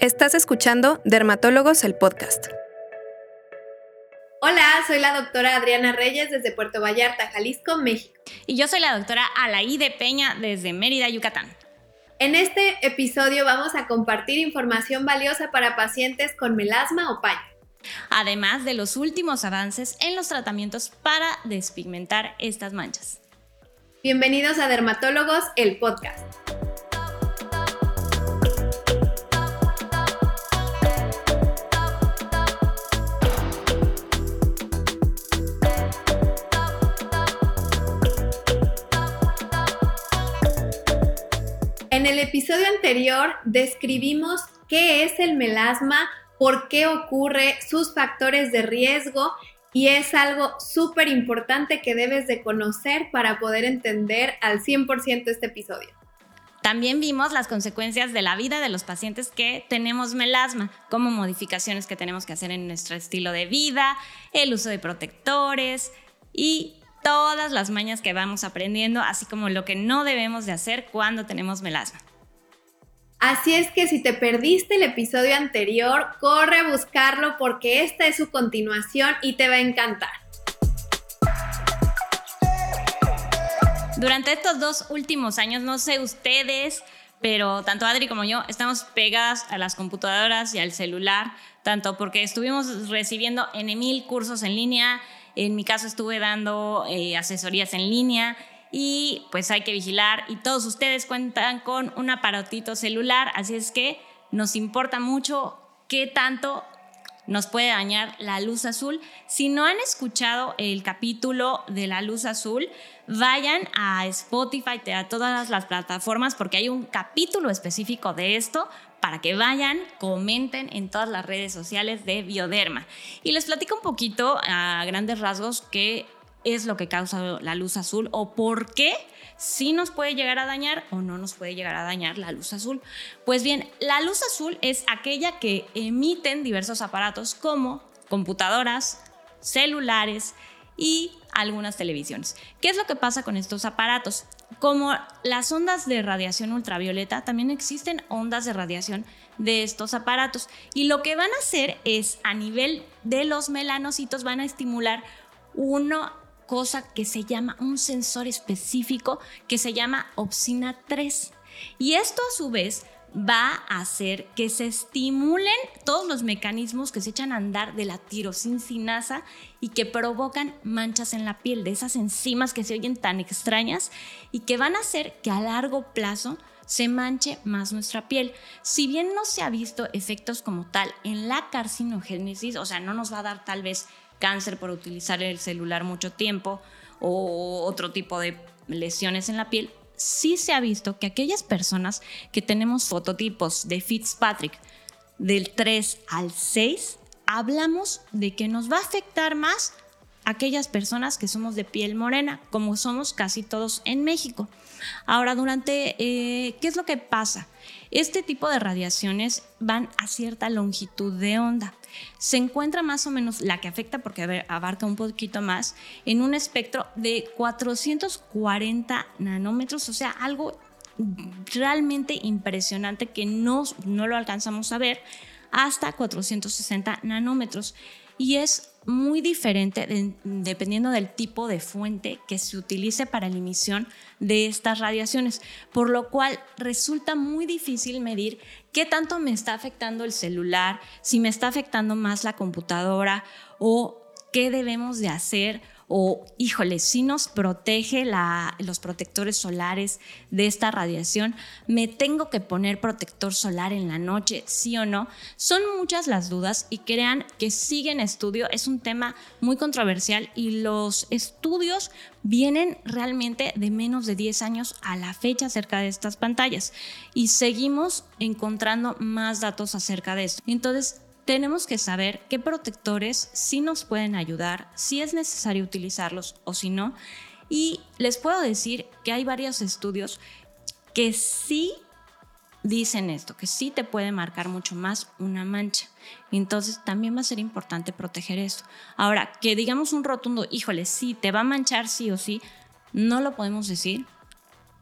Estás escuchando Dermatólogos el podcast. Hola, soy la doctora Adriana Reyes desde Puerto Vallarta, Jalisco, México. Y yo soy la doctora Alaí Peña desde Mérida, Yucatán. En este episodio vamos a compartir información valiosa para pacientes con melasma o paño. Además de los últimos avances en los tratamientos para despigmentar estas manchas. Bienvenidos a Dermatólogos, el podcast. El episodio anterior describimos qué es el melasma, por qué ocurre, sus factores de riesgo y es algo súper importante que debes de conocer para poder entender al 100% este episodio. También vimos las consecuencias de la vida de los pacientes que tenemos melasma, como modificaciones que tenemos que hacer en nuestro estilo de vida, el uso de protectores y todas las mañas que vamos aprendiendo, así como lo que no debemos de hacer cuando tenemos melasma. Así es que si te perdiste el episodio anterior, corre a buscarlo porque esta es su continuación y te va a encantar. Durante estos dos últimos años, no sé ustedes, pero tanto Adri como yo estamos pegadas a las computadoras y al celular, tanto porque estuvimos recibiendo en mil cursos en línea, en mi caso estuve dando eh, asesorías en línea y pues hay que vigilar y todos ustedes cuentan con un aparatito celular, así es que nos importa mucho qué tanto nos puede dañar la luz azul. Si no han escuchado el capítulo de la luz azul, vayan a Spotify, a todas las plataformas, porque hay un capítulo específico de esto para que vayan, comenten en todas las redes sociales de Bioderma. Y les platico un poquito a grandes rasgos qué es lo que causa la luz azul o por qué sí nos puede llegar a dañar o no nos puede llegar a dañar la luz azul. Pues bien, la luz azul es aquella que emiten diversos aparatos como computadoras, celulares y algunas televisiones. ¿Qué es lo que pasa con estos aparatos? Como las ondas de radiación ultravioleta, también existen ondas de radiación de estos aparatos. Y lo que van a hacer es, a nivel de los melanocitos, van a estimular una cosa que se llama un sensor específico que se llama opsina 3. Y esto a su vez va a hacer que se estimulen todos los mecanismos que se echan a andar de la tirosincinasa y que provocan manchas en la piel, de esas enzimas que se oyen tan extrañas y que van a hacer que a largo plazo se manche más nuestra piel. Si bien no se ha visto efectos como tal en la carcinogénesis, o sea, no nos va a dar tal vez cáncer por utilizar el celular mucho tiempo o otro tipo de lesiones en la piel, sí se ha visto que aquellas personas que tenemos fototipos de Fitzpatrick del 3 al 6, hablamos de que nos va a afectar más aquellas personas que somos de piel morena, como somos casi todos en México. Ahora, durante, eh, ¿qué es lo que pasa? Este tipo de radiaciones van a cierta longitud de onda. Se encuentra más o menos la que afecta, porque abarca un poquito más, en un espectro de 440 nanómetros, o sea, algo realmente impresionante que no, no lo alcanzamos a ver hasta 460 nanómetros. Y es muy diferente dependiendo del tipo de fuente que se utilice para la emisión de estas radiaciones, por lo cual resulta muy difícil medir qué tanto me está afectando el celular, si me está afectando más la computadora o qué debemos de hacer o híjole, si nos protege los protectores solares de esta radiación, me tengo que poner protector solar en la noche, sí o no. Son muchas las dudas y crean que sigue en estudio, es un tema muy controversial y los estudios vienen realmente de menos de 10 años a la fecha acerca de estas pantallas y seguimos encontrando más datos acerca de esto. Entonces, tenemos que saber qué protectores sí nos pueden ayudar, si es necesario utilizarlos o si no. Y les puedo decir que hay varios estudios que sí dicen esto, que sí te puede marcar mucho más una mancha. Entonces también va a ser importante proteger esto. Ahora, que digamos un rotundo, híjole, sí, te va a manchar sí o sí, no lo podemos decir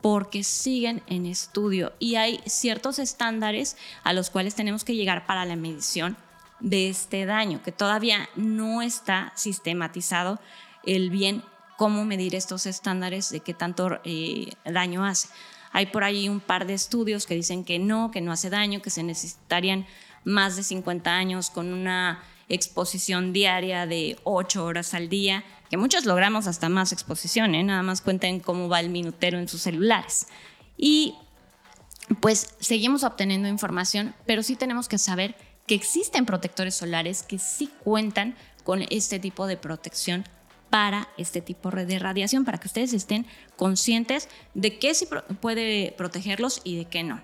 porque siguen en estudio y hay ciertos estándares a los cuales tenemos que llegar para la medición de este daño, que todavía no está sistematizado el bien cómo medir estos estándares de qué tanto eh, daño hace. Hay por ahí un par de estudios que dicen que no, que no hace daño, que se necesitarían más de 50 años con una exposición diaria de 8 horas al día, que muchos logramos hasta más exposición, ¿eh? nada más cuenten cómo va el minutero en sus celulares. Y pues seguimos obteniendo información, pero sí tenemos que saber que existen protectores solares que sí cuentan con este tipo de protección para este tipo de radiación, para que ustedes estén conscientes de qué sí puede protegerlos y de qué no.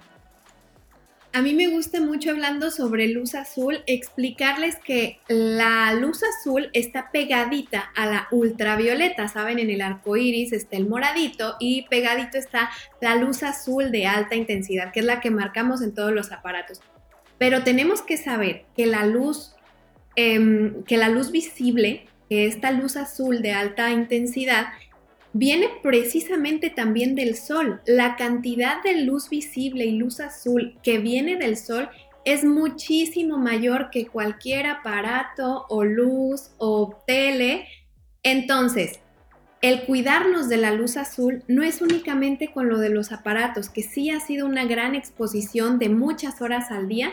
A mí me gusta mucho hablando sobre luz azul, explicarles que la luz azul está pegadita a la ultravioleta, ¿saben? En el arco iris está el moradito y pegadito está la luz azul de alta intensidad, que es la que marcamos en todos los aparatos. Pero tenemos que saber que la luz, em, que la luz visible esta luz azul de alta intensidad viene precisamente también del sol. La cantidad de luz visible y luz azul que viene del sol es muchísimo mayor que cualquier aparato o luz o tele. Entonces, el cuidarnos de la luz azul no es únicamente con lo de los aparatos, que sí ha sido una gran exposición de muchas horas al día,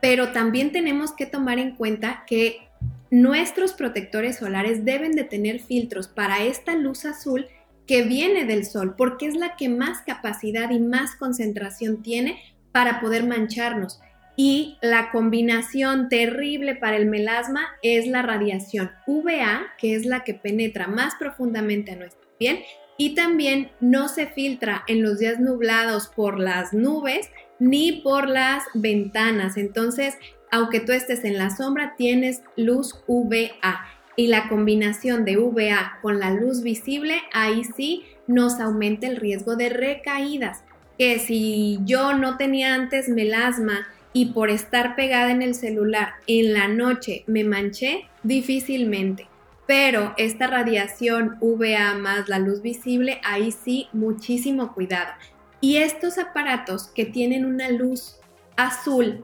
pero también tenemos que tomar en cuenta que nuestros protectores solares deben de tener filtros para esta luz azul que viene del sol, porque es la que más capacidad y más concentración tiene para poder mancharnos. Y la combinación terrible para el melasma es la radiación UVA, que es la que penetra más profundamente a nuestra piel y también no se filtra en los días nublados por las nubes ni por las ventanas. Entonces, aunque tú estés en la sombra, tienes luz UVA. Y la combinación de UVA con la luz visible, ahí sí nos aumenta el riesgo de recaídas. Que si yo no tenía antes melasma y por estar pegada en el celular en la noche me manché, difícilmente. Pero esta radiación UVA más la luz visible, ahí sí, muchísimo cuidado. Y estos aparatos que tienen una luz azul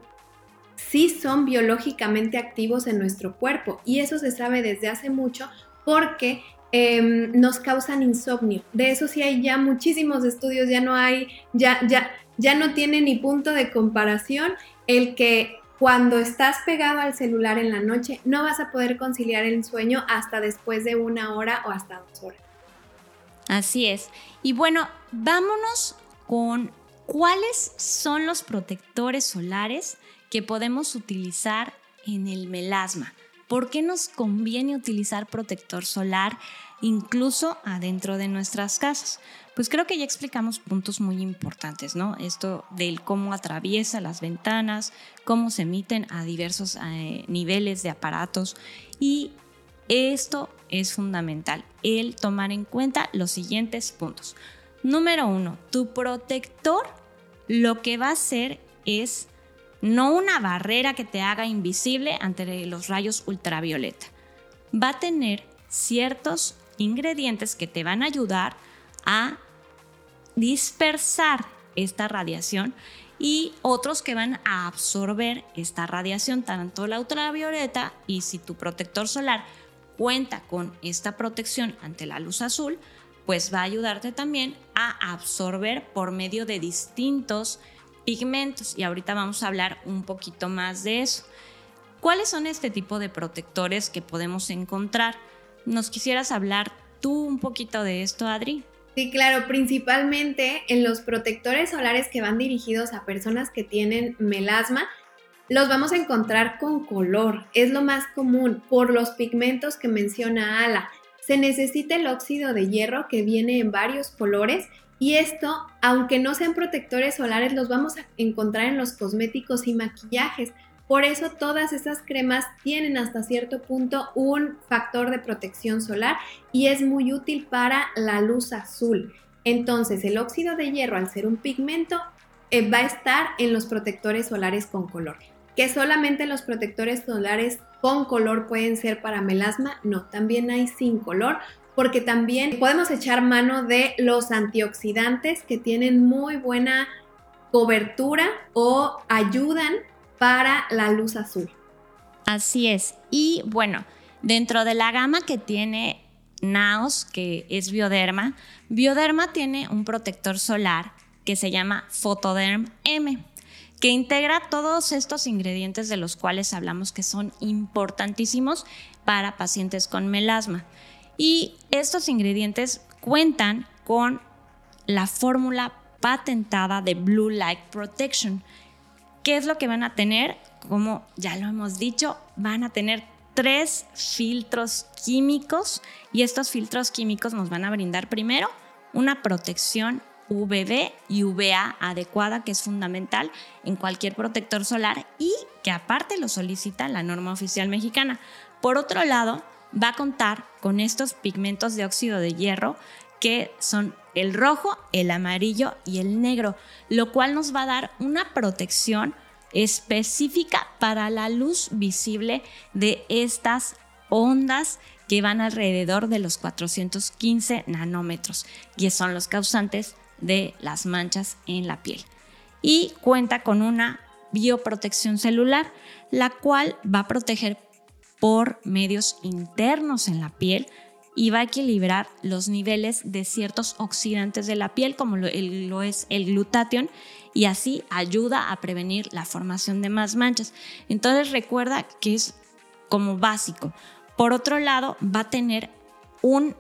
sí son biológicamente activos en nuestro cuerpo y eso se sabe desde hace mucho porque em, nos causan insomnio. De eso sí hay ya muchísimos estudios, ya no hay, ya, ya, ya no tiene ni punto de comparación el que cuando estás pegado al celular en la noche no vas a poder conciliar el sueño hasta después de una hora o hasta dos horas. Así es. Y bueno, vámonos con cuáles son los protectores solares que podemos utilizar en el melasma. ¿Por qué nos conviene utilizar protector solar incluso adentro de nuestras casas? Pues creo que ya explicamos puntos muy importantes, ¿no? Esto del cómo atraviesa las ventanas, cómo se emiten a diversos eh, niveles de aparatos y esto es fundamental, el tomar en cuenta los siguientes puntos. Número uno, tu protector lo que va a hacer es no una barrera que te haga invisible ante los rayos ultravioleta. Va a tener ciertos ingredientes que te van a ayudar a dispersar esta radiación y otros que van a absorber esta radiación, tanto la ultravioleta y si tu protector solar cuenta con esta protección ante la luz azul, pues va a ayudarte también a absorber por medio de distintos pigmentos y ahorita vamos a hablar un poquito más de eso. ¿Cuáles son este tipo de protectores que podemos encontrar? ¿Nos quisieras hablar tú un poquito de esto, Adri? Sí, claro, principalmente en los protectores solares que van dirigidos a personas que tienen melasma, los vamos a encontrar con color, es lo más común por los pigmentos que menciona Ala. Se necesita el óxido de hierro que viene en varios colores y esto, aunque no sean protectores solares, los vamos a encontrar en los cosméticos y maquillajes. Por eso todas esas cremas tienen hasta cierto punto un factor de protección solar y es muy útil para la luz azul. Entonces el óxido de hierro al ser un pigmento eh, va a estar en los protectores solares con color. Que solamente los protectores solares con color pueden ser para melasma, no, también hay sin color porque también podemos echar mano de los antioxidantes que tienen muy buena cobertura o ayudan para la luz azul. Así es. Y bueno, dentro de la gama que tiene Naos, que es Bioderma, Bioderma tiene un protector solar que se llama Photoderm M que integra todos estos ingredientes de los cuales hablamos que son importantísimos para pacientes con melasma. Y estos ingredientes cuentan con la fórmula patentada de Blue Light Protection. ¿Qué es lo que van a tener? Como ya lo hemos dicho, van a tener tres filtros químicos y estos filtros químicos nos van a brindar primero una protección UVB y UVA adecuada, que es fundamental en cualquier protector solar y que aparte lo solicita la norma oficial mexicana. Por otro lado, va a contar con estos pigmentos de óxido de hierro que son el rojo, el amarillo y el negro, lo cual nos va a dar una protección específica para la luz visible de estas ondas que van alrededor de los 415 nanómetros y son los causantes de las manchas en la piel. Y cuenta con una bioprotección celular, la cual va a proteger por medios internos en la piel y va a equilibrar los niveles de ciertos oxidantes de la piel, como lo, es el glutatión, y así ayuda a prevenir la formación de más manchas. Entonces recuerda que es como básico. Por otro lado, va a tener un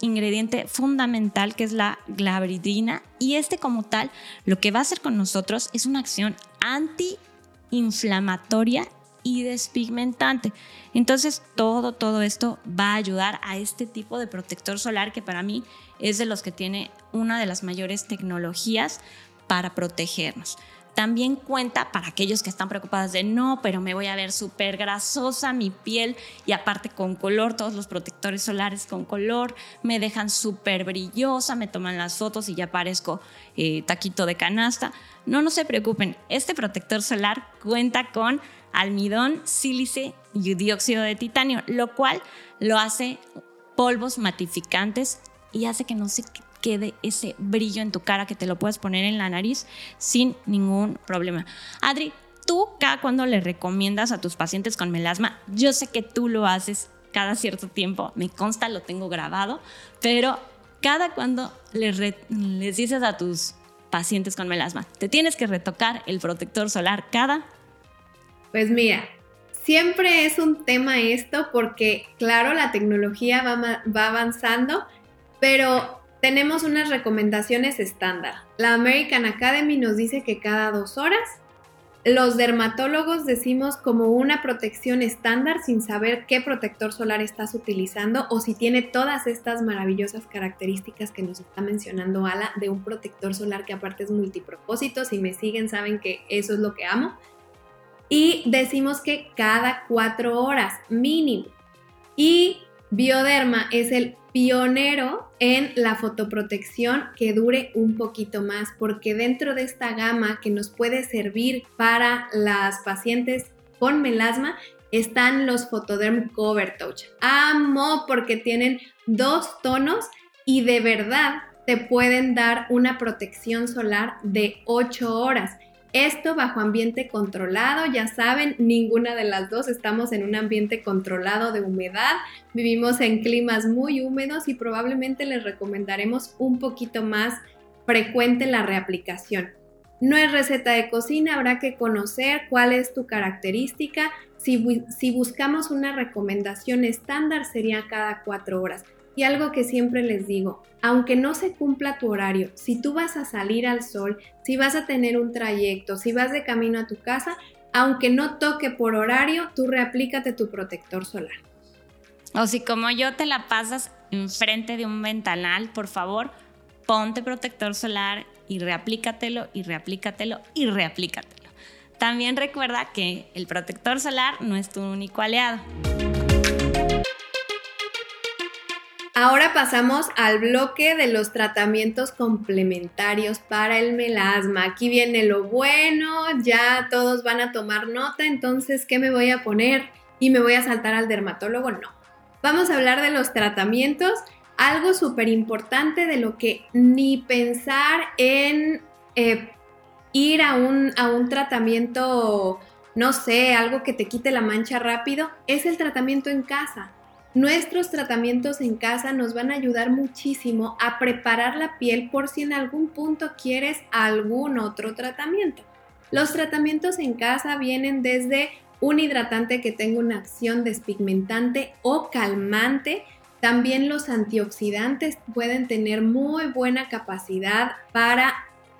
ingrediente fundamental que es la glabridina y este como tal lo que va a hacer con nosotros es una acción antiinflamatoria y despigmentante. Entonces todo, todo esto va a ayudar a este tipo de protector solar que para mí es de los que tiene una de las mayores tecnologías para protegernos. También cuenta para aquellos que están preocupados de no, pero me voy a ver súper grasosa mi piel y aparte con color, todos los protectores solares con color me dejan súper brillosa, me toman las fotos y ya parezco eh, taquito de canasta. No, no se preocupen, este protector solar cuenta con almidón, sílice y dióxido de titanio, lo cual lo hace polvos matificantes y hace que no se quede ese brillo en tu cara que te lo puedes poner en la nariz sin ningún problema. Adri, tú cada cuando le recomiendas a tus pacientes con melasma, yo sé que tú lo haces cada cierto tiempo, me consta, lo tengo grabado, pero cada cuando les, les dices a tus pacientes con melasma, te tienes que retocar el protector solar cada... Pues mira, siempre es un tema esto porque claro, la tecnología va, va avanzando, pero tenemos unas recomendaciones estándar. La American Academy nos dice que cada dos horas. Los dermatólogos decimos como una protección estándar sin saber qué protector solar estás utilizando o si tiene todas estas maravillosas características que nos está mencionando Ala de un protector solar que aparte es multipropósito. Si me siguen saben que eso es lo que amo. Y decimos que cada cuatro horas mínimo. Y Bioderma es el pionero en la fotoprotección que dure un poquito más, porque dentro de esta gama que nos puede servir para las pacientes con melasma están los Photoderm Cover Touch. Amo porque tienen dos tonos y de verdad te pueden dar una protección solar de 8 horas. Esto bajo ambiente controlado, ya saben, ninguna de las dos estamos en un ambiente controlado de humedad, vivimos en climas muy húmedos y probablemente les recomendaremos un poquito más frecuente la reaplicación. No es receta de cocina, habrá que conocer cuál es tu característica. Si, buscamos una recomendación estándar sería cada cuatro horas. Y algo que siempre les digo, aunque no se cumpla tu horario, si tú vas a salir al sol, si vas a tener un trayecto, si vas de camino a tu casa, aunque no toque por horario, tú reaplícate tu protector solar. O si como yo te la pasas enfrente de un ventanal, por favor, ponte protector solar y reaplícatelo y reaplícatelo y reaplícatelo. También recuerda que el protector solar no es tu único aliado. Ahora pasamos al bloque de los tratamientos complementarios para el melasma. Aquí viene lo bueno, ya todos van a tomar nota, entonces, ¿qué me voy a poner? ¿Y me voy a saltar al dermatólogo? No. Vamos a hablar de los tratamientos, algo súper importante de lo que ni pensar en eh, ir a un, a un tratamiento, no sé, algo que te quite la mancha rápido, es el tratamiento en casa. Nuestros tratamientos en casa nos van a ayudar muchísimo a preparar la piel por si en algún punto quieres algún otro tratamiento. Los tratamientos en casa vienen desde un hidratante que tenga una acción despigmentante o calmante. También los antioxidantes pueden tener muy buena capacidad para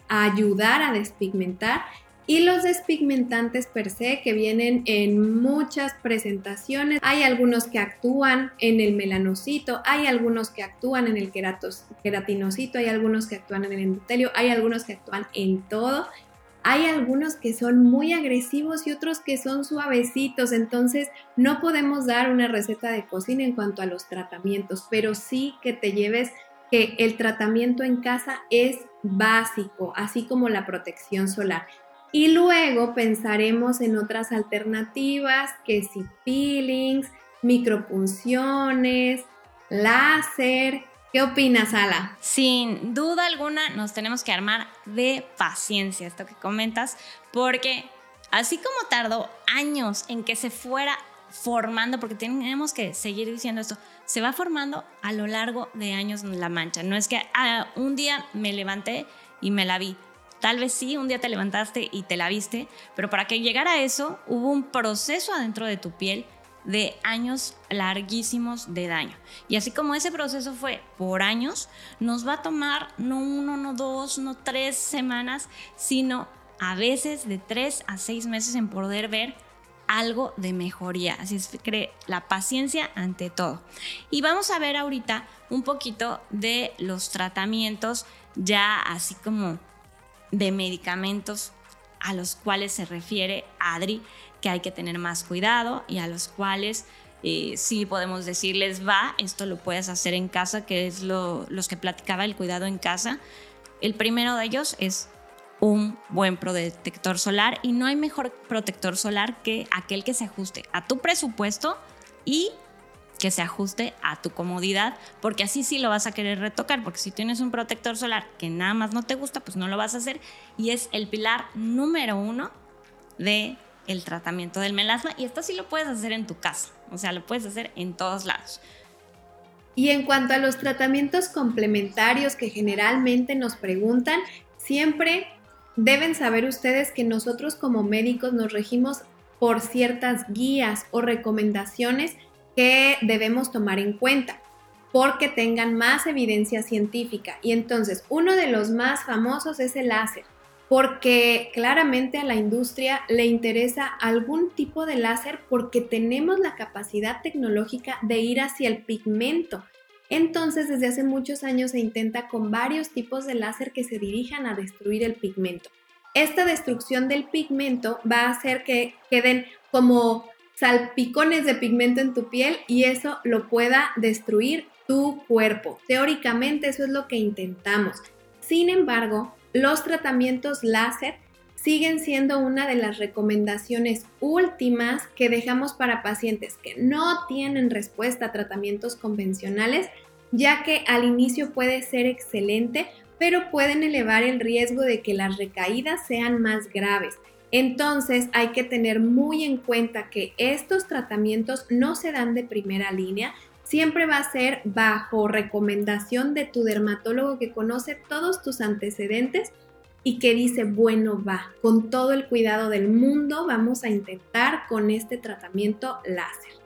ayudar a despigmentar y los despigmentantes per se que vienen en muchas presentaciones. Hay algunos que actúan en el melanocito, hay algunos que actúan en el queratinocito, hay algunos que actúan en el endotelio, hay algunos que actúan en todo. Hay algunos que son muy agresivos y otros que son suavecitos, entonces no podemos dar una receta de cocina en cuanto a los tratamientos, pero sí que te lleves que el tratamiento en casa es básico, así como la protección solar. Y luego pensaremos en otras alternativas, que si peelings, micropunciones, láser. ¿Qué opinas, Ala? Sin duda alguna nos tenemos que armar de paciencia, esto que comentas, porque así como tardó años en que se fuera formando, porque tenemos que seguir diciendo esto, se va formando a lo largo de años la mancha. No es que ah, un día me levanté y me la vi. Tal vez sí, un día te levantaste y te la viste, pero para que llegara a eso hubo un proceso adentro de tu piel de años larguísimos de daño. Y así como ese proceso fue por años, nos va a tomar no uno, no dos, no tres semanas, sino a veces de tres a seis meses en poder ver algo de mejoría. Así es la paciencia ante todo. Y vamos a ver ahorita un poquito de los tratamientos ya así como de medicamentos a los cuales se refiere Adri, que hay que tener más cuidado y a los cuales eh, sí podemos decirles, va, esto lo puedes hacer en casa, que es lo, los que platicaba el cuidado en casa. El primero de ellos es un buen protector solar y no hay mejor protector solar que aquel que se ajuste a tu presupuesto y que se ajuste a tu comodidad, porque así sí lo vas a querer retocar, porque si tienes un protector solar que nada más no te gusta, pues no lo vas a hacer y es el pilar número uno de el tratamiento del melasma y esto sí lo puedes hacer en tu casa, o sea, lo puedes hacer en todos lados. Y en cuanto a los tratamientos complementarios que generalmente nos preguntan, siempre deben saber ustedes que nosotros como médicos nos regimos por ciertas guías o recomendaciones que debemos tomar en cuenta porque tengan más evidencia científica. Y entonces, uno de los más famosos es el láser, porque claramente a la industria le interesa algún tipo de láser porque tenemos la capacidad tecnológica de ir hacia el pigmento. Entonces, desde hace muchos años se intenta con varios tipos de láser que se dirijan a destruir el pigmento. Esta destrucción del pigmento va a hacer que queden como salpicones de pigmento en tu piel y eso lo pueda destruir tu cuerpo. Teóricamente eso es lo que intentamos. Sin embargo, los tratamientos láser siguen siendo una de las recomendaciones últimas que dejamos para pacientes que no tienen respuesta a tratamientos convencionales, ya que al inicio puede ser excelente, pero pueden elevar el riesgo de que las recaídas sean más graves. Entonces hay que tener muy en cuenta que estos tratamientos no se dan de primera línea, siempre va a ser bajo recomendación de tu dermatólogo que conoce todos tus antecedentes y que dice, bueno, va, con todo el cuidado del mundo vamos a intentar con este tratamiento láser.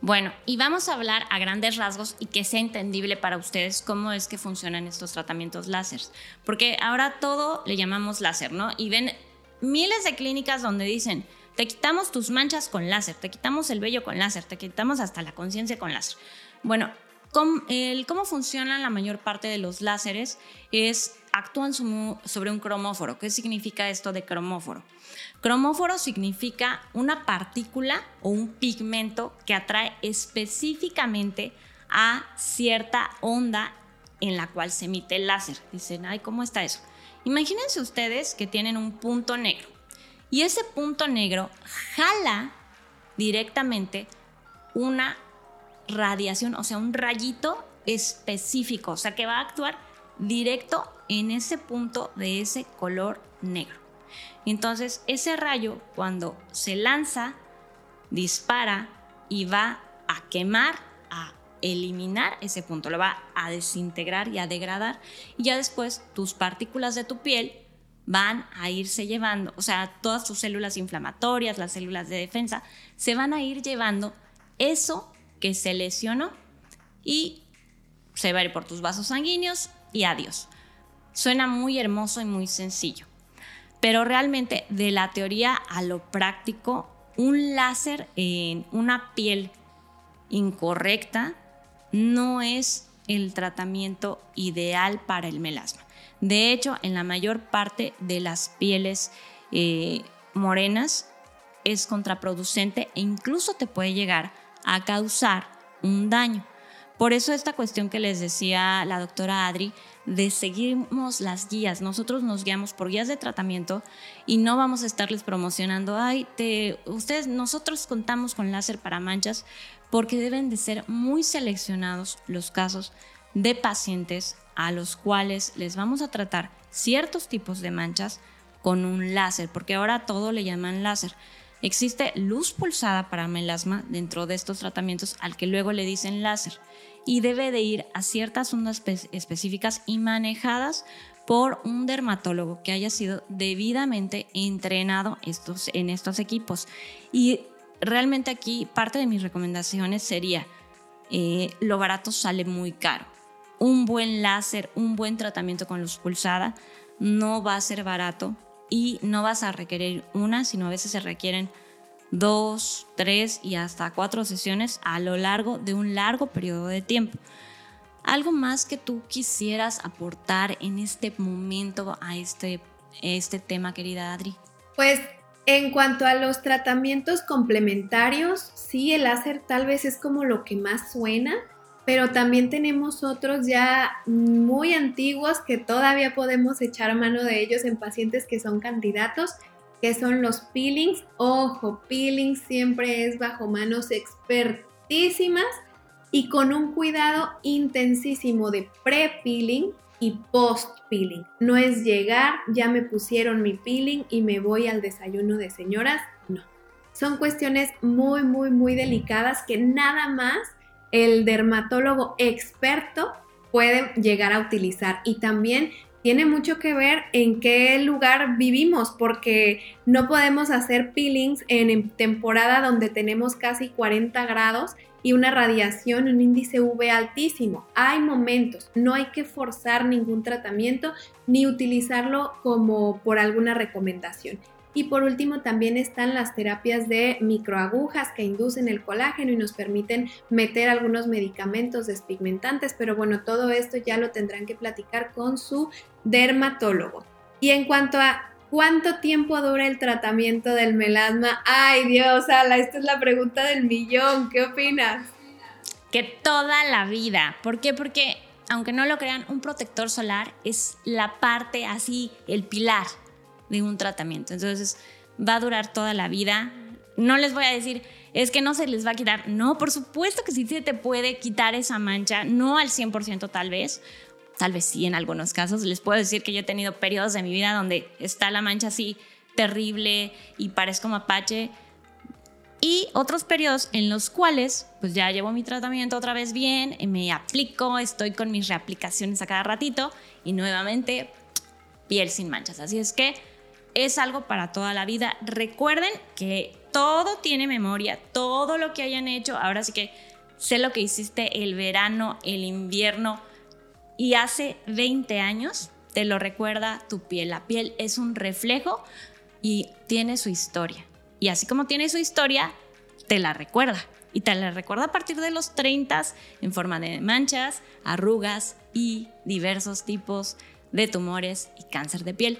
Bueno, y vamos a hablar a grandes rasgos y que sea entendible para ustedes cómo es que funcionan estos tratamientos láser. Porque ahora todo le llamamos láser, ¿no? Y ven miles de clínicas donde dicen, te quitamos tus manchas con láser, te quitamos el vello con láser, te quitamos hasta la conciencia con láser. Bueno, ¿cómo, el, cómo funcionan la mayor parte de los láseres es actúan sobre un cromóforo. ¿Qué significa esto de cromóforo? Cromóforo significa una partícula o un pigmento que atrae específicamente a cierta onda en la cual se emite el láser. Dicen, ay, ¿cómo está eso? Imagínense ustedes que tienen un punto negro y ese punto negro jala directamente una radiación, o sea, un rayito específico, o sea, que va a actuar directo en ese punto de ese color negro. Entonces, ese rayo cuando se lanza, dispara y va a quemar, eliminar ese punto, lo va a desintegrar y a degradar y ya después tus partículas de tu piel van a irse llevando, o sea, todas tus células inflamatorias, las células de defensa, se van a ir llevando eso que se lesionó y se va a ir por tus vasos sanguíneos y adiós. Suena muy hermoso y muy sencillo, pero realmente de la teoría a lo práctico, un láser en una piel incorrecta no es el tratamiento ideal para el melasma. De hecho, en la mayor parte de las pieles eh, morenas es contraproducente e incluso te puede llegar a causar un daño. Por eso esta cuestión que les decía la doctora Adri, de seguimos las guías, nosotros nos guiamos por guías de tratamiento y no vamos a estarles promocionando, ay, te, ustedes, nosotros contamos con láser para manchas porque deben de ser muy seleccionados los casos de pacientes a los cuales les vamos a tratar ciertos tipos de manchas con un láser, porque ahora todo le llaman láser. Existe luz pulsada para melasma dentro de estos tratamientos al que luego le dicen láser y debe de ir a ciertas ondas específicas y manejadas por un dermatólogo que haya sido debidamente entrenado estos, en estos equipos. Y realmente aquí parte de mis recomendaciones sería, eh, lo barato sale muy caro un buen láser, un buen tratamiento con luz pulsada no va a ser barato y no vas a requerir una, sino a veces se requieren dos, tres y hasta cuatro sesiones a lo largo de un largo periodo de tiempo. ¿Algo más que tú quisieras aportar en este momento a este, este tema, querida Adri? Pues en cuanto a los tratamientos complementarios, sí, el láser tal vez es como lo que más suena, pero también tenemos otros ya muy antiguos que todavía podemos echar mano de ellos en pacientes que son candidatos, que son los peelings. Ojo, peeling siempre es bajo manos expertísimas y con un cuidado intensísimo de pre-peeling y post-peeling. No es llegar, ya me pusieron mi peeling y me voy al desayuno de señoras, no. Son cuestiones muy, muy, muy delicadas que nada más el dermatólogo experto puede llegar a utilizar y también tiene mucho que ver en qué lugar vivimos, porque no podemos hacer peelings en temporada donde tenemos casi 40 grados y una radiación, un índice UV altísimo. Hay momentos, no hay que forzar ningún tratamiento ni utilizarlo como por alguna recomendación. Y por último también están las terapias de microagujas que inducen el colágeno y nos permiten meter algunos medicamentos despigmentantes, pero bueno, todo esto ya lo tendrán que platicar con su dermatólogo. Y en cuanto a ¿Cuánto tiempo dura el tratamiento del melasma? Ay Dios, Ala, esta es la pregunta del millón. ¿Qué opinas? Que toda la vida. ¿Por qué? Porque, aunque no lo crean, un protector solar es la parte así, el pilar de un tratamiento. Entonces va a durar toda la vida. No les voy a decir, es que no se les va a quitar. No, por supuesto que sí se te puede quitar esa mancha, no al 100% tal vez, tal vez sí en algunos casos. Les puedo decir que yo he tenido periodos de mi vida donde está la mancha así terrible y parezco mapache. Y otros periodos en los cuales pues ya llevo mi tratamiento otra vez bien, me aplico, estoy con mis reaplicaciones a cada ratito y nuevamente piel sin manchas. Así es que es algo para toda la vida. Recuerden que todo tiene memoria, todo lo que hayan hecho, ahora sí que sé lo que hiciste el verano, el invierno y hace 20 años, te lo recuerda tu piel. La piel es un reflejo y tiene su historia. Y así como tiene su historia, te la recuerda. Y te la recuerda a partir de los 30 en forma de manchas, arrugas y diversos tipos de tumores y cáncer de piel.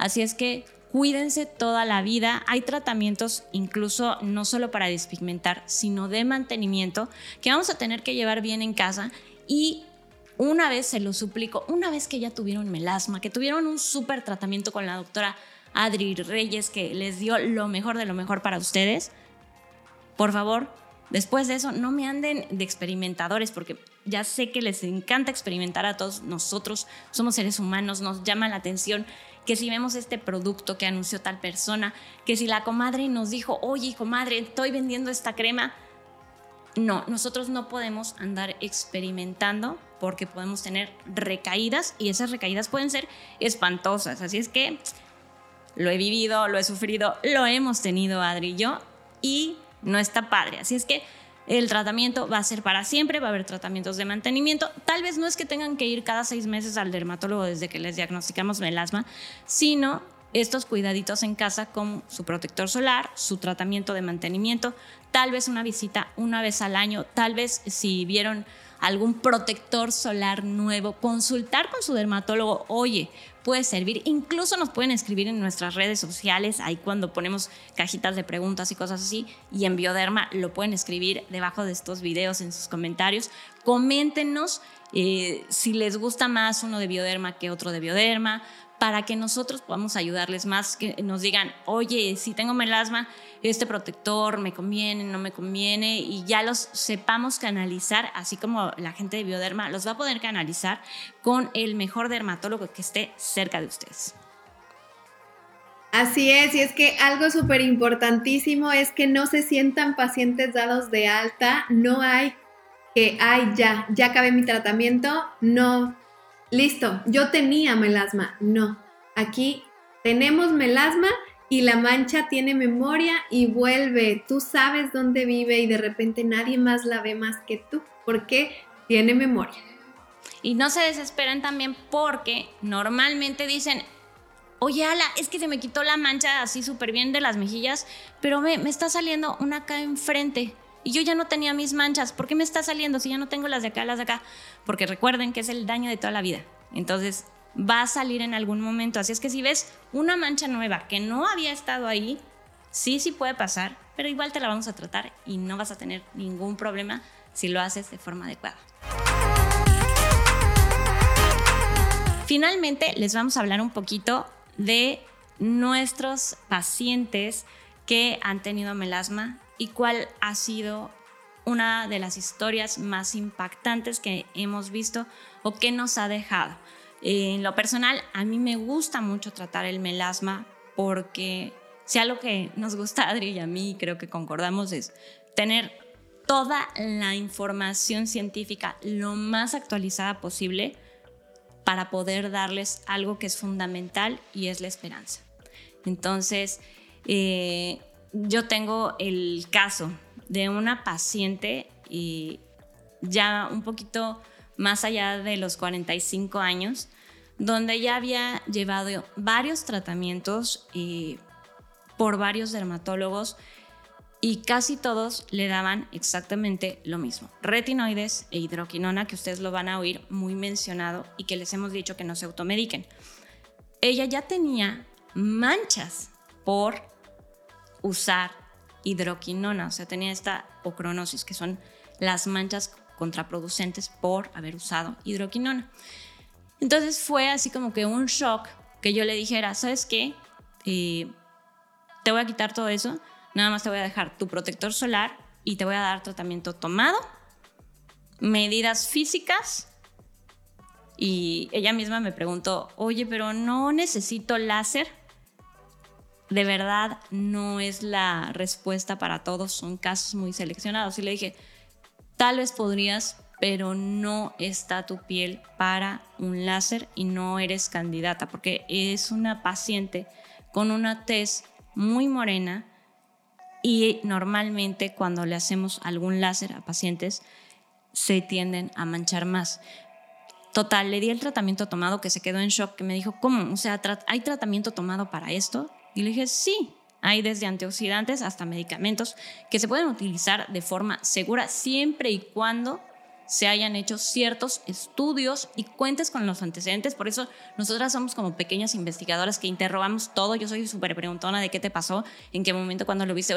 Así es que cuídense toda la vida. Hay tratamientos incluso no solo para despigmentar, sino de mantenimiento que vamos a tener que llevar bien en casa. Y una vez se lo suplico, una vez que ya tuvieron melasma, que tuvieron un súper tratamiento con la doctora Adri Reyes que les dio lo mejor de lo mejor para ustedes, por favor, Después de eso, no me anden de experimentadores, porque ya sé que les encanta experimentar a todos nosotros, somos seres humanos, nos llama la atención que si vemos este producto que anunció tal persona, que si la comadre nos dijo, oye, comadre, estoy vendiendo esta crema. No, nosotros no podemos andar experimentando porque podemos tener recaídas y esas recaídas pueden ser espantosas. Así es que lo he vivido, lo he sufrido, lo hemos tenido Adri y yo y no está padre. Así es que el tratamiento va a ser para siempre, va a haber tratamientos de mantenimiento. Tal vez no es que tengan que ir cada seis meses al dermatólogo desde que les diagnosticamos melasma, sino estos cuidaditos en casa con su protector solar, su tratamiento de mantenimiento, tal vez una visita una vez al año, tal vez si vieron algún protector solar nuevo, consultar con su dermatólogo, oye, puede servir. Incluso nos pueden escribir en nuestras redes sociales, ahí cuando ponemos cajitas de preguntas y cosas así, y en Bioderma lo pueden escribir debajo de estos videos en sus comentarios. Coméntenos eh, si les gusta más uno de Bioderma que otro de Bioderma para que nosotros podamos ayudarles más, que nos digan, oye, si tengo melasma, este protector me conviene, no me conviene, y ya los sepamos canalizar, así como la gente de Bioderma los va a poder canalizar con el mejor dermatólogo que esté cerca de ustedes. Así es, y es que algo súper importantísimo es que no se sientan pacientes dados de alta, no hay que, ay, ya, ya acabé mi tratamiento, no, listo, yo tenía melasma. No, aquí tenemos melasma y la mancha tiene memoria y vuelve. Tú sabes dónde vive y de repente nadie más la ve más que tú porque tiene memoria. Y no se desesperen también porque normalmente dicen, oye, Ala, es que se me quitó la mancha así súper bien de las mejillas, pero me, me está saliendo una acá enfrente. Y yo ya no tenía mis manchas. ¿Por qué me está saliendo si ya no tengo las de acá, las de acá? Porque recuerden que es el daño de toda la vida. Entonces va a salir en algún momento. Así es que si ves una mancha nueva que no había estado ahí, sí, sí puede pasar, pero igual te la vamos a tratar y no vas a tener ningún problema si lo haces de forma adecuada. Finalmente les vamos a hablar un poquito de nuestros pacientes que han tenido melasma y cuál ha sido una de las historias más impactantes que hemos visto o que nos ha dejado. En lo personal, a mí me gusta mucho tratar el melasma porque si algo que nos gusta a Adri y a mí, creo que concordamos, es tener toda la información científica lo más actualizada posible para poder darles algo que es fundamental y es la esperanza. Entonces, eh, yo tengo el caso de una paciente ya un poquito más allá de los 45 años, donde ya había llevado varios tratamientos por varios dermatólogos y casi todos le daban exactamente lo mismo. Retinoides e hidroquinona, que ustedes lo van a oír muy mencionado y que les hemos dicho que no se automediquen. Ella ya tenía manchas por usar hidroquinona, o sea, tenía esta ocronosis, que son las manchas contraproducentes por haber usado hidroquinona. Entonces fue así como que un shock que yo le dijera, ¿sabes qué? Eh, te voy a quitar todo eso, nada más te voy a dejar tu protector solar y te voy a dar tratamiento tomado, medidas físicas. Y ella misma me preguntó, oye, pero no necesito láser de verdad no es la respuesta para todos, son casos muy seleccionados. Y le dije, tal vez podrías, pero no está tu piel para un láser y no eres candidata, porque es una paciente con una tez muy morena y normalmente cuando le hacemos algún láser a pacientes se tienden a manchar más. Total, le di el tratamiento tomado que se quedó en shock, que me dijo, ¿cómo? O sea, ¿hay tratamiento tomado para esto? Y le dije, sí, hay desde antioxidantes hasta medicamentos que se pueden utilizar de forma segura siempre y cuando se hayan hecho ciertos estudios y cuentes con los antecedentes. Por eso nosotras somos como pequeñas investigadoras que interrogamos todo. Yo soy súper preguntona de qué te pasó, en qué momento, cuando lo viste,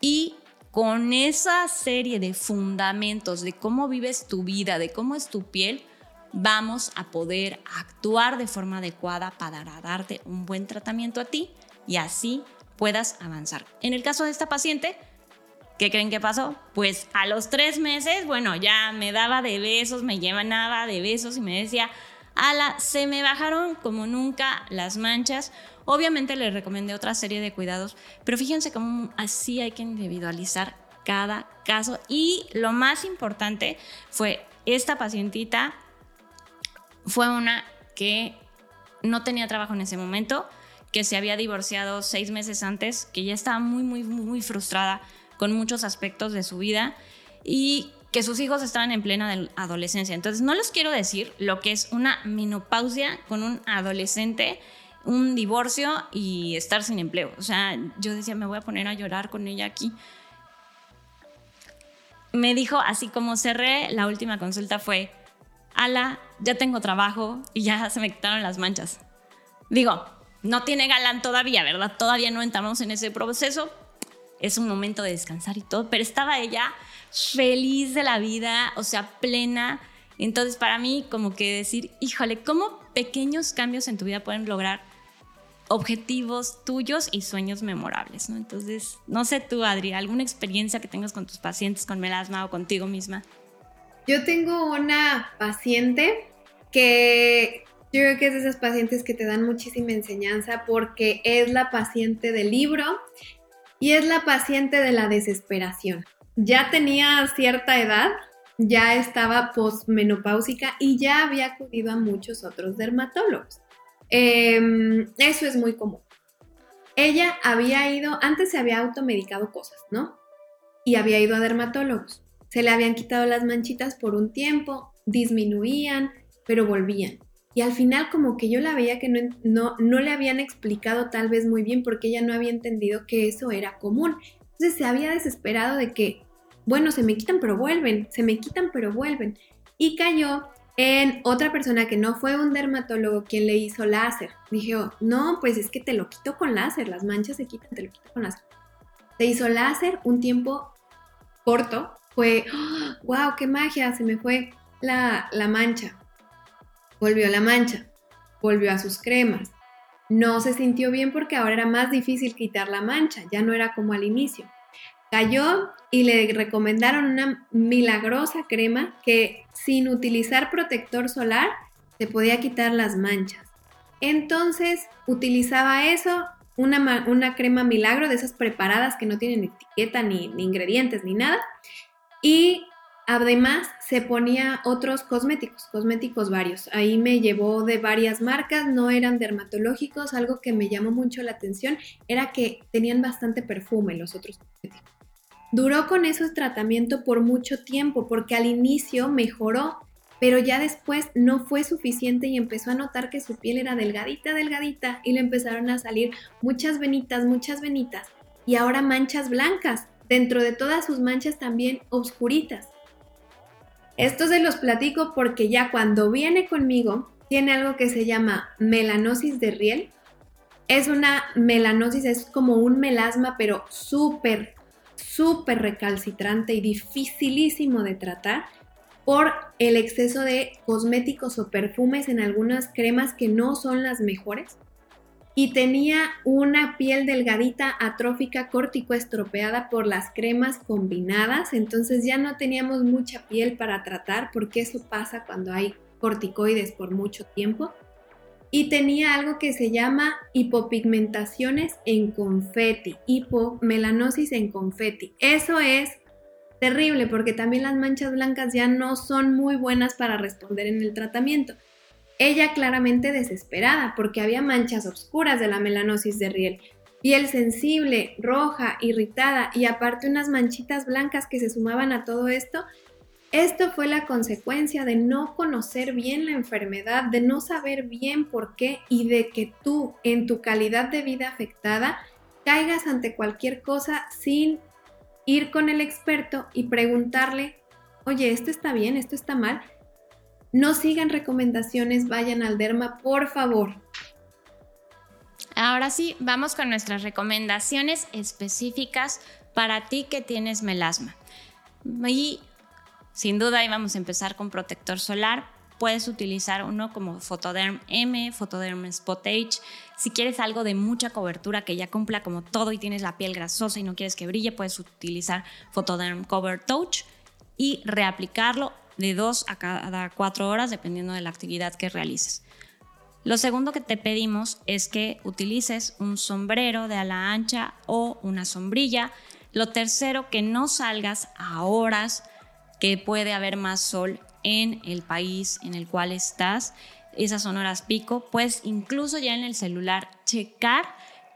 Y con esa serie de fundamentos de cómo vives tu vida, de cómo es tu piel, vamos a poder actuar de forma adecuada para darte un buen tratamiento a ti y así puedas avanzar. En el caso de esta paciente, ¿Qué creen que pasó? Pues a los tres meses, bueno, ya me daba de besos, me llenaba de besos y me decía, ala, se me bajaron como nunca las manchas. Obviamente le recomendé otra serie de cuidados, pero fíjense cómo así hay que individualizar cada caso. Y lo más importante fue esta pacientita, fue una que no tenía trabajo en ese momento, que se había divorciado seis meses antes, que ya estaba muy, muy, muy frustrada con muchos aspectos de su vida y que sus hijos estaban en plena adolescencia. Entonces, no les quiero decir lo que es una menopausia con un adolescente, un divorcio y estar sin empleo. O sea, yo decía, me voy a poner a llorar con ella aquí. Me dijo, así como cerré la última consulta fue, ala, ya tengo trabajo y ya se me quitaron las manchas. Digo, no tiene galán todavía, ¿verdad? Todavía no entramos en ese proceso. Es un momento de descansar y todo, pero estaba ella feliz de la vida, o sea, plena. Entonces, para mí, como que decir, híjole, ¿cómo pequeños cambios en tu vida pueden lograr objetivos tuyos y sueños memorables, ¿no? Entonces, no sé tú, Adri, ¿alguna experiencia que tengas con tus pacientes con melasma o contigo misma? Yo tengo una paciente que yo creo que es de esas pacientes que te dan muchísima enseñanza porque es la paciente del libro y es la paciente de la desesperación. Ya tenía cierta edad, ya estaba posmenopáusica y ya había acudido a muchos otros dermatólogos. Em, eso es muy común. Ella había ido, antes se había automedicado cosas, ¿no? Y había ido a dermatólogos. Se le habían quitado las manchitas por un tiempo, disminuían, pero volvían. Y al final como que yo la veía que no, no, no le habían explicado tal vez muy bien porque ella no había entendido que eso era común. Entonces se había desesperado de que, bueno, se me quitan pero vuelven, se me quitan pero vuelven. Y cayó en otra persona que no fue un dermatólogo quien le hizo láser. Dije, no, pues es que te lo quito con láser, las manchas se quitan, te lo quito con láser. Se hizo láser un tiempo corto, fue, wow, qué magia, se me fue la, la mancha volvió a la mancha, volvió a sus cremas. No se sintió bien porque ahora era más difícil quitar la mancha, ya no era como al inicio. Cayó y le recomendaron una milagrosa crema que sin utilizar protector solar se podía quitar las manchas. Entonces utilizaba eso, una, una crema milagro de esas preparadas que no tienen etiqueta ni, ni ingredientes ni nada. Y Además, se ponía otros cosméticos, cosméticos varios. Ahí me llevó de varias marcas, no eran dermatológicos. Algo que me llamó mucho la atención era que tenían bastante perfume los otros cosméticos. Duró con ese tratamiento por mucho tiempo porque al inicio mejoró, pero ya después no fue suficiente y empezó a notar que su piel era delgadita, delgadita y le empezaron a salir muchas venitas, muchas venitas y ahora manchas blancas. Dentro de todas sus manchas también oscuritas. Esto se los platico porque ya cuando viene conmigo tiene algo que se llama melanosis de riel. Es una melanosis, es como un melasma, pero súper, súper recalcitrante y dificilísimo de tratar por el exceso de cosméticos o perfumes en algunas cremas que no son las mejores y tenía una piel delgadita, atrófica, córtico estropeada por las cremas combinadas, entonces ya no teníamos mucha piel para tratar porque eso pasa cuando hay corticoides por mucho tiempo. Y tenía algo que se llama hipopigmentaciones en confeti, hipomelanosis en confeti. Eso es terrible porque también las manchas blancas ya no son muy buenas para responder en el tratamiento. Ella claramente desesperada porque había manchas oscuras de la melanosis de riel, piel sensible, roja, irritada y aparte unas manchitas blancas que se sumaban a todo esto. Esto fue la consecuencia de no conocer bien la enfermedad, de no saber bien por qué y de que tú en tu calidad de vida afectada caigas ante cualquier cosa sin ir con el experto y preguntarle, oye, esto está bien, esto está mal, no sigan recomendaciones, vayan al derma, por favor. Ahora sí, vamos con nuestras recomendaciones específicas para ti que tienes melasma. Y sin duda íbamos a empezar con protector solar. puedes utilizar uno como Photoderm M, Photoderm Spot Age. Si quieres algo de mucha cobertura que ya cumpla como todo y tienes la piel grasosa y no quieres que brille, puedes utilizar Photoderm Cover Touch y reaplicarlo de dos a cada cuatro horas dependiendo de la actividad que realices. Lo segundo que te pedimos es que utilices un sombrero de ala ancha o una sombrilla. Lo tercero, que no salgas a horas que puede haber más sol en el país en el cual estás. Esas son horas pico. Puedes incluso ya en el celular checar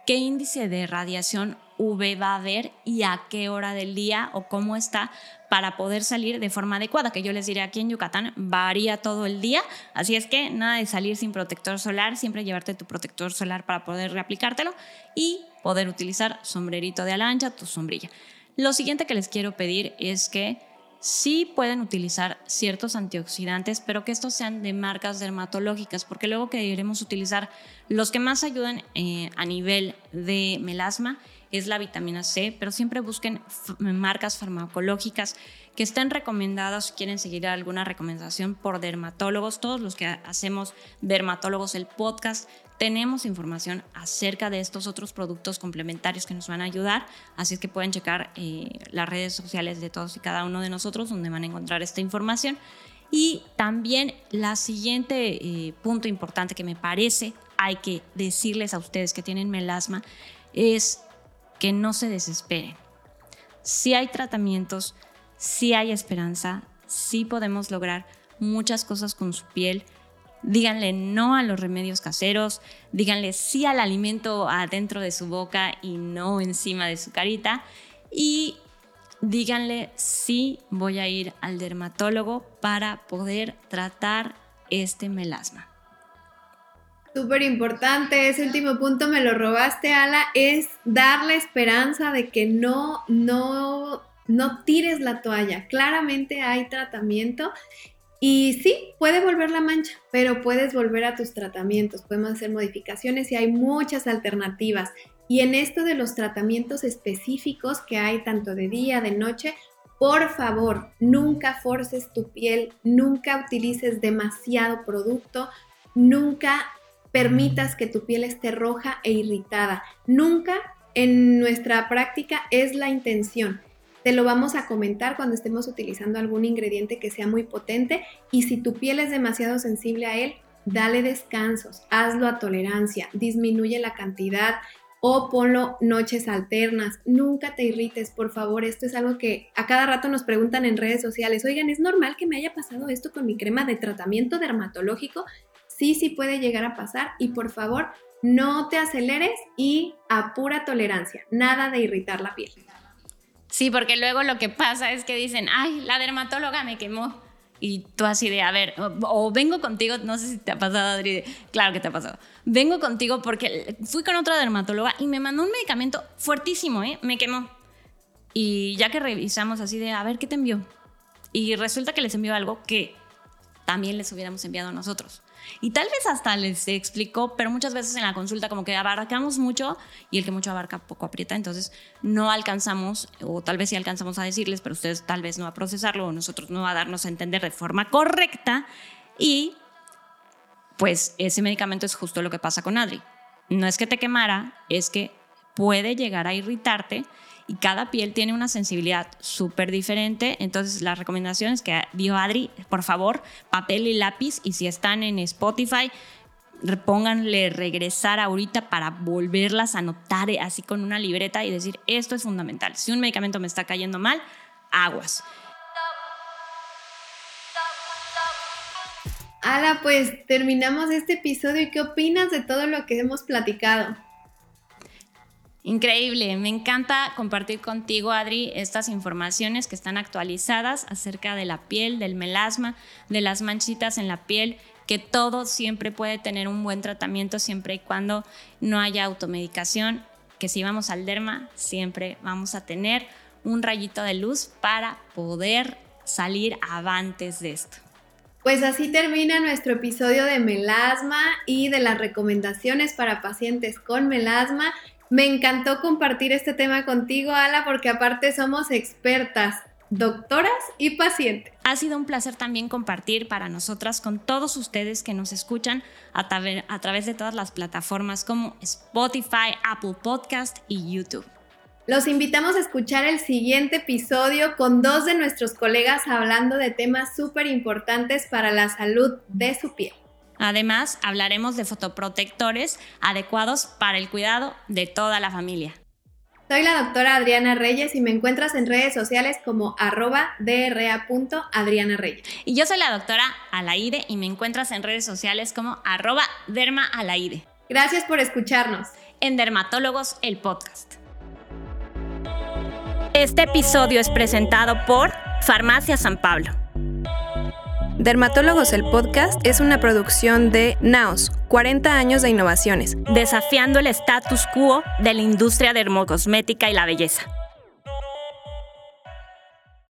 qué índice de radiación UV va a haber y a qué hora del día o cómo está para poder salir de forma adecuada, que yo les diré aquí en Yucatán varía todo el día, así es que nada de salir sin protector solar, siempre llevarte tu protector solar para poder reaplicártelo y poder utilizar sombrerito de alancha, tu sombrilla. Lo siguiente que les quiero pedir es que sí pueden utilizar ciertos antioxidantes, pero que estos sean de marcas dermatológicas, porque luego que queremos utilizar los que más ayudan eh, a nivel de melasma es la vitamina C, pero siempre busquen marcas farmacológicas que estén recomendadas si quieren seguir alguna recomendación por dermatólogos. Todos los que hacemos dermatólogos el podcast tenemos información acerca de estos otros productos complementarios que nos van a ayudar, así es que pueden checar eh, las redes sociales de todos y cada uno de nosotros donde van a encontrar esta información. Y también la siguiente eh, punto importante que me parece hay que decirles a ustedes que tienen melasma es que no se desesperen. Si hay tratamientos, si hay esperanza, si podemos lograr muchas cosas con su piel. Díganle no a los remedios caseros, díganle sí al alimento adentro de su boca y no encima de su carita. Y díganle sí voy a ir al dermatólogo para poder tratar este melasma. Súper importante, ese último punto me lo robaste, Ala, es darle esperanza de que no, no, no tires la toalla. Claramente hay tratamiento y sí, puede volver la mancha, pero puedes volver a tus tratamientos, podemos hacer modificaciones y hay muchas alternativas. Y en esto de los tratamientos específicos que hay tanto de día, de noche, por favor, nunca forces tu piel, nunca utilices demasiado producto, nunca permitas que tu piel esté roja e irritada. Nunca en nuestra práctica es la intención. Te lo vamos a comentar cuando estemos utilizando algún ingrediente que sea muy potente y si tu piel es demasiado sensible a él, dale descansos, hazlo a tolerancia, disminuye la cantidad o ponlo noches alternas. Nunca te irrites, por favor. Esto es algo que a cada rato nos preguntan en redes sociales. Oigan, ¿es normal que me haya pasado esto con mi crema de tratamiento dermatológico? Sí, sí puede llegar a pasar y por favor no te aceleres y a pura tolerancia, nada de irritar la piel. Sí, porque luego lo que pasa es que dicen, ay, la dermatóloga me quemó. Y tú así de, a ver, o, vengo contigo, no sé si te ha pasado, Adri, claro que te ha pasado. Vengo contigo porque fui con otra dermatóloga y me mandó un medicamento fuertísimo, ¿eh? Me quemó. Y ya que revisamos así de, a ver, ¿qué te envió? Y resulta que les envió algo que también les hubiéramos enviado a nosotros. Y tal vez hasta les explicó, pero muchas veces en la consulta como que abarcamos mucho y el que mucho abarca poco aprieta, entonces no alcanzamos, o tal vez sí alcanzamos a decirles, pero ustedes tal vez no a procesarlo o nosotros no a darnos a entender de forma correcta y pues ese medicamento es justo lo que pasa con Adri. No es que te quemara, es que puede llegar a irritarte y cada piel tiene una sensibilidad súper diferente. Entonces, las recomendaciones que dio Adri, por favor, papel y lápiz. Y si están en Spotify, pónganle regresar ahorita para volverlas a anotar así con una libreta y decir, esto es fundamental. Si un medicamento me está cayendo mal, aguas. Ala, pues terminamos este episodio y qué opinas de todo lo que hemos platicado. Increíble, me encanta compartir contigo, Adri, estas informaciones que están actualizadas acerca de la piel, del melasma, de las manchitas en la piel, que todo siempre puede tener un buen tratamiento siempre y cuando no haya automedicación, que si vamos al derma, siempre vamos a tener un rayito de luz para poder salir avantes de esto. Pues así termina nuestro episodio de melasma y de las recomendaciones para pacientes con melasma. Me encantó compartir este tema contigo, Ala, porque aparte somos expertas. doctoras y pacientes. Ha sido un placer también compartir para nosotras con todos ustedes que nos escuchan a, a través de todas las plataformas como Spotify, Apple Podcast y YouTube. Los invitamos a escuchar el siguiente episodio con dos de nuestros colegas hablando de temas súper importantes para la salud de su piel. Además, hablaremos de fotoprotectores adecuados para el cuidado de toda la familia. Soy la doctora Adriana Reyes y me encuentras en redes sociales como arroba dra.adriana Reyes. Y yo soy la doctora Alaide y me encuentras en redes sociales como arroba dermaalaide. Gracias por escucharnos. En Dermatólogos, el podcast. Este episodio es presentado por Farmacia San Pablo. Dermatólogos el podcast es una producción de Naos, 40 años de innovaciones, desafiando el status quo de la industria dermocosmética y la belleza.